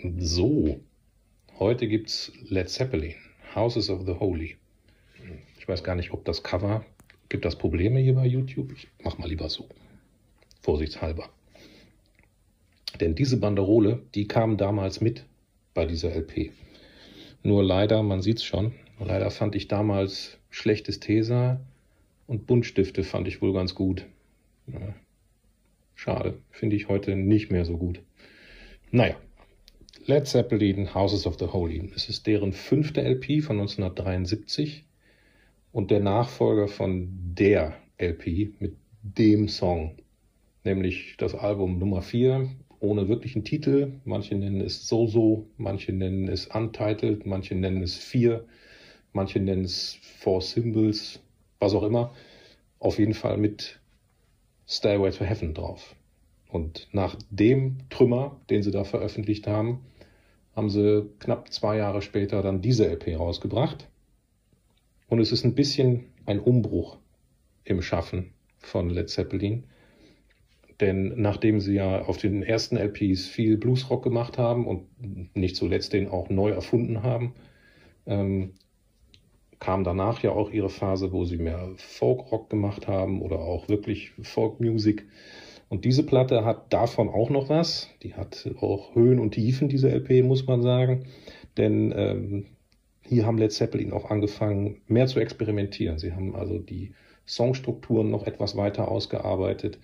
So, heute gibt's Led Zeppelin, Houses of the Holy. Ich weiß gar nicht, ob das Cover, gibt das Probleme hier bei YouTube? Ich mach mal lieber so, vorsichtshalber. Denn diese Banderole, die kam damals mit bei dieser LP. Nur leider, man sieht's schon, leider fand ich damals schlechtes Tesa und Buntstifte fand ich wohl ganz gut. Schade, finde ich heute nicht mehr so gut. Naja, Led Zeppelin, Houses of the Holy. Es ist deren fünfte LP von 1973 und der Nachfolger von der LP mit dem Song, nämlich das Album Nummer 4, ohne wirklichen Titel. Manche nennen es So-So, manche nennen es Untitled, manche nennen es 4, manche nennen es Four Symbols, was auch immer. Auf jeden Fall mit Stairway to Heaven drauf. Und nach dem Trümmer, den sie da veröffentlicht haben, haben sie knapp zwei Jahre später dann diese LP rausgebracht. Und es ist ein bisschen ein Umbruch im Schaffen von Led Zeppelin. Denn nachdem sie ja auf den ersten LPs viel Bluesrock gemacht haben und nicht zuletzt den auch neu erfunden haben, ähm, kam danach ja auch ihre Phase, wo sie mehr Folkrock gemacht haben oder auch wirklich Folkmusik. Und diese Platte hat davon auch noch was. Die hat auch Höhen und Tiefen, diese LP, muss man sagen. Denn ähm, hier haben Led Zeppelin auch angefangen, mehr zu experimentieren. Sie haben also die Songstrukturen noch etwas weiter ausgearbeitet,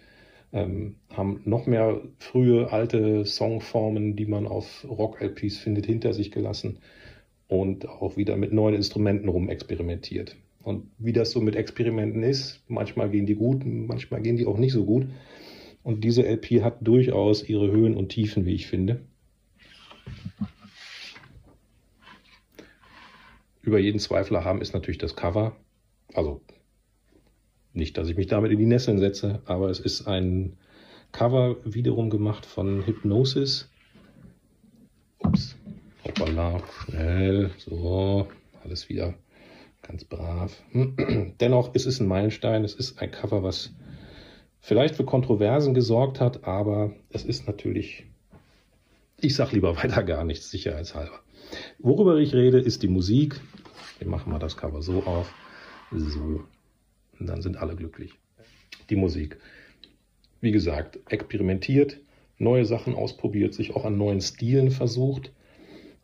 ähm, haben noch mehr frühe alte Songformen, die man auf Rock-LPs findet, hinter sich gelassen und auch wieder mit neuen Instrumenten rum experimentiert. Und wie das so mit Experimenten ist, manchmal gehen die gut, manchmal gehen die auch nicht so gut. Und diese LP hat durchaus ihre Höhen und Tiefen, wie ich finde. Über jeden Zweifler haben ist natürlich das Cover. Also nicht, dass ich mich damit in die Nesseln setze, aber es ist ein Cover wiederum gemacht von Hypnosis. Ups, hoppala, schnell, so, alles wieder ganz brav. Dennoch ist es ein Meilenstein, es ist ein Cover, was vielleicht für Kontroversen gesorgt hat, aber es ist natürlich, ich sag lieber weiter gar nichts, sicherheitshalber. Worüber ich rede, ist die Musik. Wir machen mal das Cover so auf. So. Und dann sind alle glücklich. Die Musik. Wie gesagt, experimentiert, neue Sachen ausprobiert, sich auch an neuen Stilen versucht.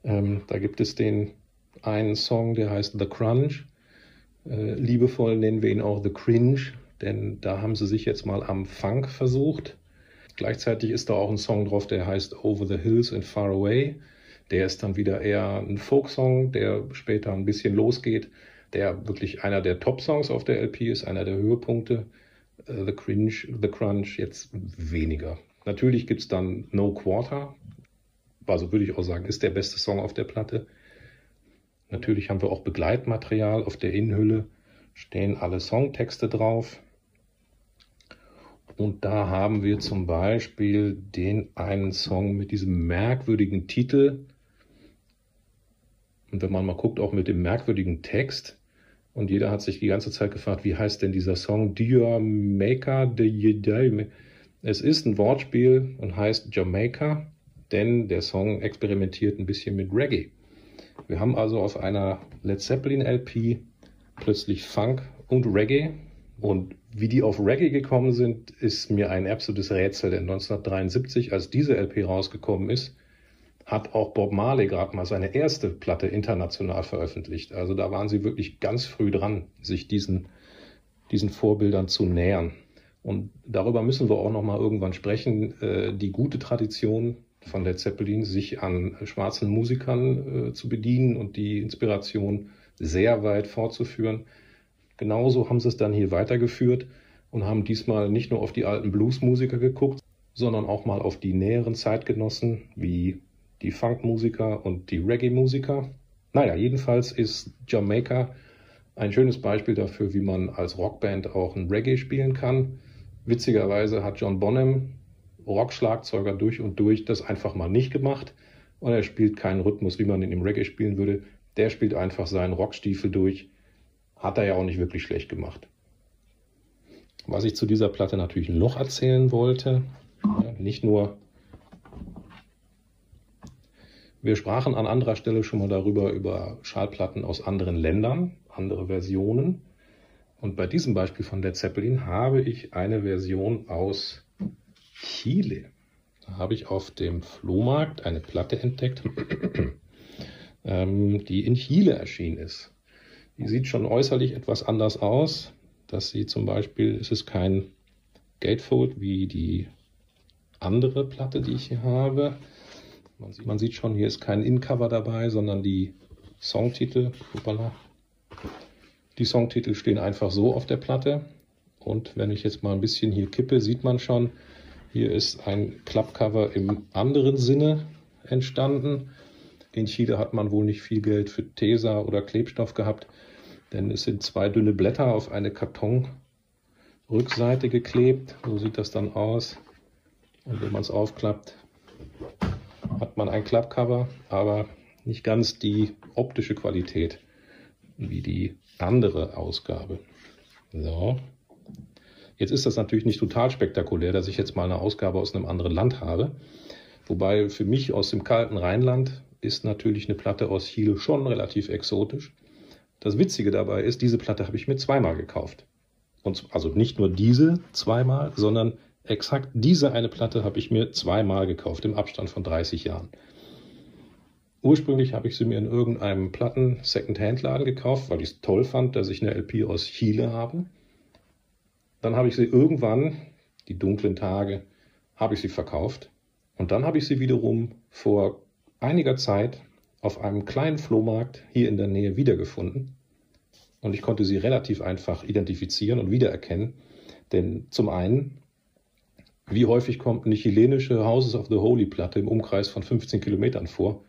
Ähm, da gibt es den einen Song, der heißt The Crunch. Äh, liebevoll nennen wir ihn auch The Cringe, denn da haben sie sich jetzt mal am Funk versucht. Gleichzeitig ist da auch ein Song drauf, der heißt Over the Hills and Far Away. Der ist dann wieder eher ein Folksong, der später ein bisschen losgeht, der wirklich einer der Top-Songs auf der LP ist, einer der Höhepunkte. Uh, the Cringe, The Crunch jetzt weniger. Natürlich gibt's dann No Quarter, also würde ich auch sagen, ist der beste Song auf der Platte. Natürlich haben wir auch Begleitmaterial auf der Innenhülle, stehen alle Songtexte drauf. Und da haben wir zum Beispiel den einen Song mit diesem merkwürdigen Titel. Und wenn man mal guckt, auch mit dem merkwürdigen Text. Und jeder hat sich die ganze Zeit gefragt, wie heißt denn dieser Song? Jamaica Es ist ein Wortspiel und heißt Jamaica, denn der Song experimentiert ein bisschen mit Reggae. Wir haben also auf einer Led Zeppelin LP plötzlich Funk und Reggae und wie die auf Reggae gekommen sind, ist mir ein absolutes Rätsel. Denn 1973, als diese LP rausgekommen ist, hat auch Bob Marley gerade mal seine erste Platte international veröffentlicht. Also da waren sie wirklich ganz früh dran, sich diesen, diesen Vorbildern zu nähern. Und darüber müssen wir auch noch mal irgendwann sprechen. Äh, die gute Tradition von der Zeppelin, sich an schwarzen Musikern äh, zu bedienen und die Inspiration sehr weit fortzuführen. Genauso haben sie es dann hier weitergeführt und haben diesmal nicht nur auf die alten Bluesmusiker geguckt, sondern auch mal auf die näheren Zeitgenossen wie die Funkmusiker und die Reggae-Musiker. Naja, jedenfalls ist Jamaica ein schönes Beispiel dafür, wie man als Rockband auch ein Reggae spielen kann. Witzigerweise hat John Bonham, Rockschlagzeuger durch und durch, das einfach mal nicht gemacht. Und er spielt keinen Rhythmus, wie man ihn im Reggae spielen würde. Der spielt einfach seinen Rockstiefel durch hat er ja auch nicht wirklich schlecht gemacht. Was ich zu dieser Platte natürlich noch erzählen wollte, nicht nur Wir sprachen an anderer Stelle schon mal darüber, über Schallplatten aus anderen Ländern, andere Versionen. Und bei diesem Beispiel von Led Zeppelin habe ich eine Version aus Chile. Da habe ich auf dem Flohmarkt eine Platte entdeckt, ähm, die in Chile erschienen ist. Die sieht schon äußerlich etwas anders aus. Dass sie zum Beispiel, es ist kein Gatefold wie die andere Platte, die ich hier habe. Man sieht, man sieht schon, hier ist kein In-Cover dabei, sondern die Songtitel. Hoppala. Die Songtitel stehen einfach so auf der Platte. Und wenn ich jetzt mal ein bisschen hier kippe, sieht man schon, hier ist ein Klappcover im anderen Sinne entstanden. In Chile hat man wohl nicht viel Geld für Tesa oder Klebstoff gehabt, denn es sind zwei dünne Blätter auf eine Kartonrückseite geklebt. So sieht das dann aus. Und wenn man es aufklappt, hat man ein Klappcover, aber nicht ganz die optische Qualität wie die andere Ausgabe. So. Jetzt ist das natürlich nicht total spektakulär, dass ich jetzt mal eine Ausgabe aus einem anderen Land habe. Wobei für mich aus dem kalten Rheinland ist natürlich eine Platte aus Chile schon relativ exotisch. Das Witzige dabei ist, diese Platte habe ich mir zweimal gekauft. Und also nicht nur diese zweimal, sondern exakt diese eine Platte habe ich mir zweimal gekauft im Abstand von 30 Jahren. Ursprünglich habe ich sie mir in irgendeinem Platten Second-Hand-Laden gekauft, weil ich es toll fand, dass ich eine LP aus Chile habe. Dann habe ich sie irgendwann, die dunklen Tage, habe ich sie verkauft. Und dann habe ich sie wiederum vor einiger Zeit auf einem kleinen Flohmarkt hier in der Nähe wiedergefunden. Und ich konnte sie relativ einfach identifizieren und wiedererkennen. Denn zum einen, wie häufig kommt eine chilenische Houses of the Holy Platte im Umkreis von 15 Kilometern vor?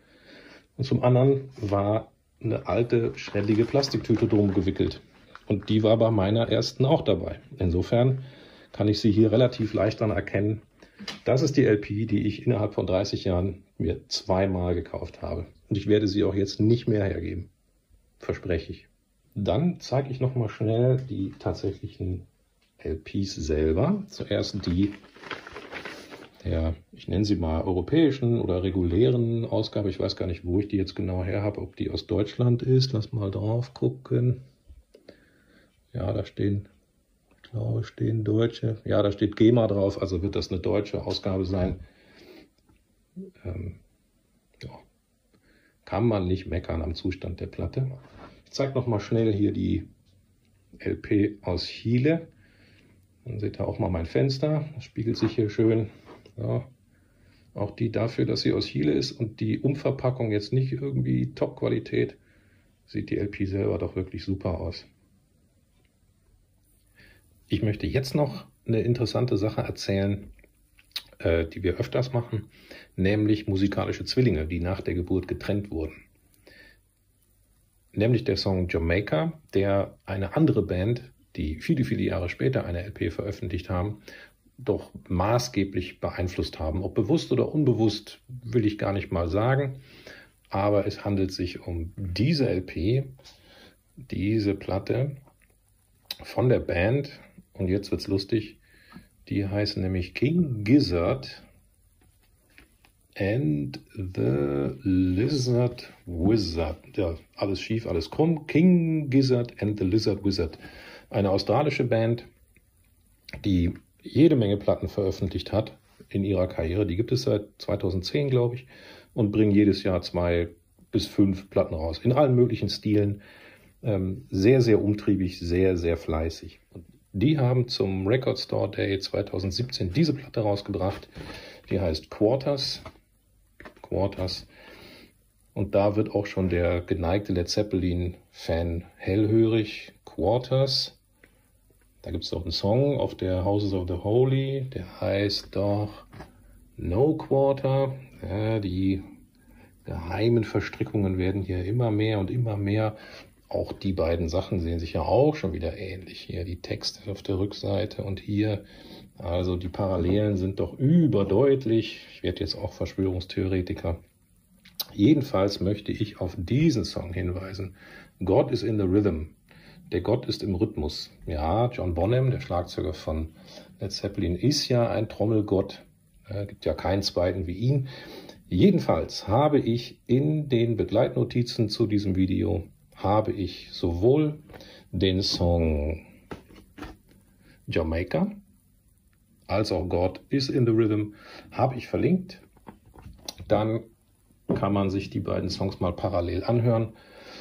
Und zum anderen war eine alte, schnellige Plastiktüte drum gewickelt. Und die war bei meiner ersten auch dabei. Insofern kann ich sie hier relativ leicht dann erkennen. Das ist die LP, die ich innerhalb von 30 Jahren mir zweimal gekauft habe. Und ich werde sie auch jetzt nicht mehr hergeben. Verspreche ich. Dann zeige ich nochmal schnell die tatsächlichen LPs selber. Zuerst die der, ich nenne sie mal europäischen oder regulären Ausgabe. Ich weiß gar nicht, wo ich die jetzt genau her habe, ob die aus Deutschland ist. Lass mal drauf gucken. Ja, da stehen, glaube, stehen deutsche. Ja, da steht GEMA drauf, also wird das eine deutsche Ausgabe sein. Ähm, ja. Kann man nicht meckern am Zustand der Platte. Ich zeige noch mal schnell hier die LP aus Chile. Dann seht ihr auch mal mein Fenster. Das spiegelt sich hier schön. Ja. Auch die dafür, dass sie aus Chile ist und die Umverpackung jetzt nicht irgendwie Top-Qualität, sieht die LP selber doch wirklich super aus. Ich möchte jetzt noch eine interessante Sache erzählen, äh, die wir öfters machen, nämlich musikalische Zwillinge, die nach der Geburt getrennt wurden. Nämlich der Song Jamaica, der eine andere Band, die viele, viele Jahre später eine LP veröffentlicht haben, doch maßgeblich beeinflusst haben. Ob bewusst oder unbewusst, will ich gar nicht mal sagen. Aber es handelt sich um diese LP, diese Platte von der Band, und jetzt wird's lustig. Die heißen nämlich King Gizzard and the Lizard Wizard. Ja, alles schief, alles krumm. King Gizzard and the Lizard Wizard. Eine australische Band, die jede Menge Platten veröffentlicht hat in ihrer Karriere. Die gibt es seit 2010, glaube ich, und bringen jedes Jahr zwei bis fünf Platten raus. In allen möglichen Stilen. Ähm, sehr, sehr umtriebig, sehr, sehr fleißig. Und die haben zum Record Store Day 2017 diese Platte rausgebracht. Die heißt Quarters. Quarters. Und da wird auch schon der geneigte Led Zeppelin-Fan hellhörig. Quarters. Da gibt es auch einen Song auf der Houses of the Holy, der heißt doch No Quarter. Ja, die geheimen Verstrickungen werden hier immer mehr und immer mehr auch die beiden Sachen sehen sich ja auch schon wieder ähnlich. Hier die Texte auf der Rückseite und hier. Also die Parallelen sind doch überdeutlich. Ich werde jetzt auch Verschwörungstheoretiker. Jedenfalls möchte ich auf diesen Song hinweisen. God is in the Rhythm. Der Gott ist im Rhythmus. Ja, John Bonham, der Schlagzeuger von Led Zeppelin, ist ja ein Trommelgott. Es gibt ja keinen zweiten wie ihn. Jedenfalls habe ich in den Begleitnotizen zu diesem Video habe ich sowohl den Song Jamaica als auch God is in the Rhythm habe ich verlinkt. Dann kann man sich die beiden Songs mal parallel anhören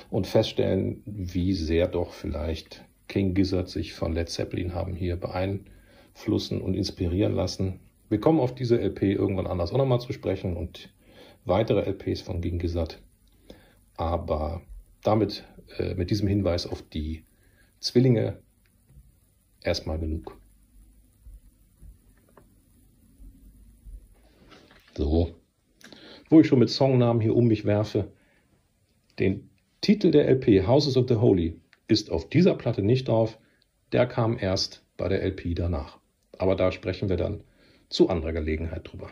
und feststellen, wie sehr doch vielleicht King Gizzard sich von Led Zeppelin haben hier beeinflussen und inspirieren lassen. Wir kommen auf diese LP irgendwann anders auch nochmal zu sprechen und weitere LPs von King Gizzard. Aber damit, äh, mit diesem Hinweis auf die Zwillinge, erstmal genug. So, wo ich schon mit Songnamen hier um mich werfe, den Titel der LP Houses of the Holy ist auf dieser Platte nicht drauf, der kam erst bei der LP danach. Aber da sprechen wir dann zu anderer Gelegenheit drüber.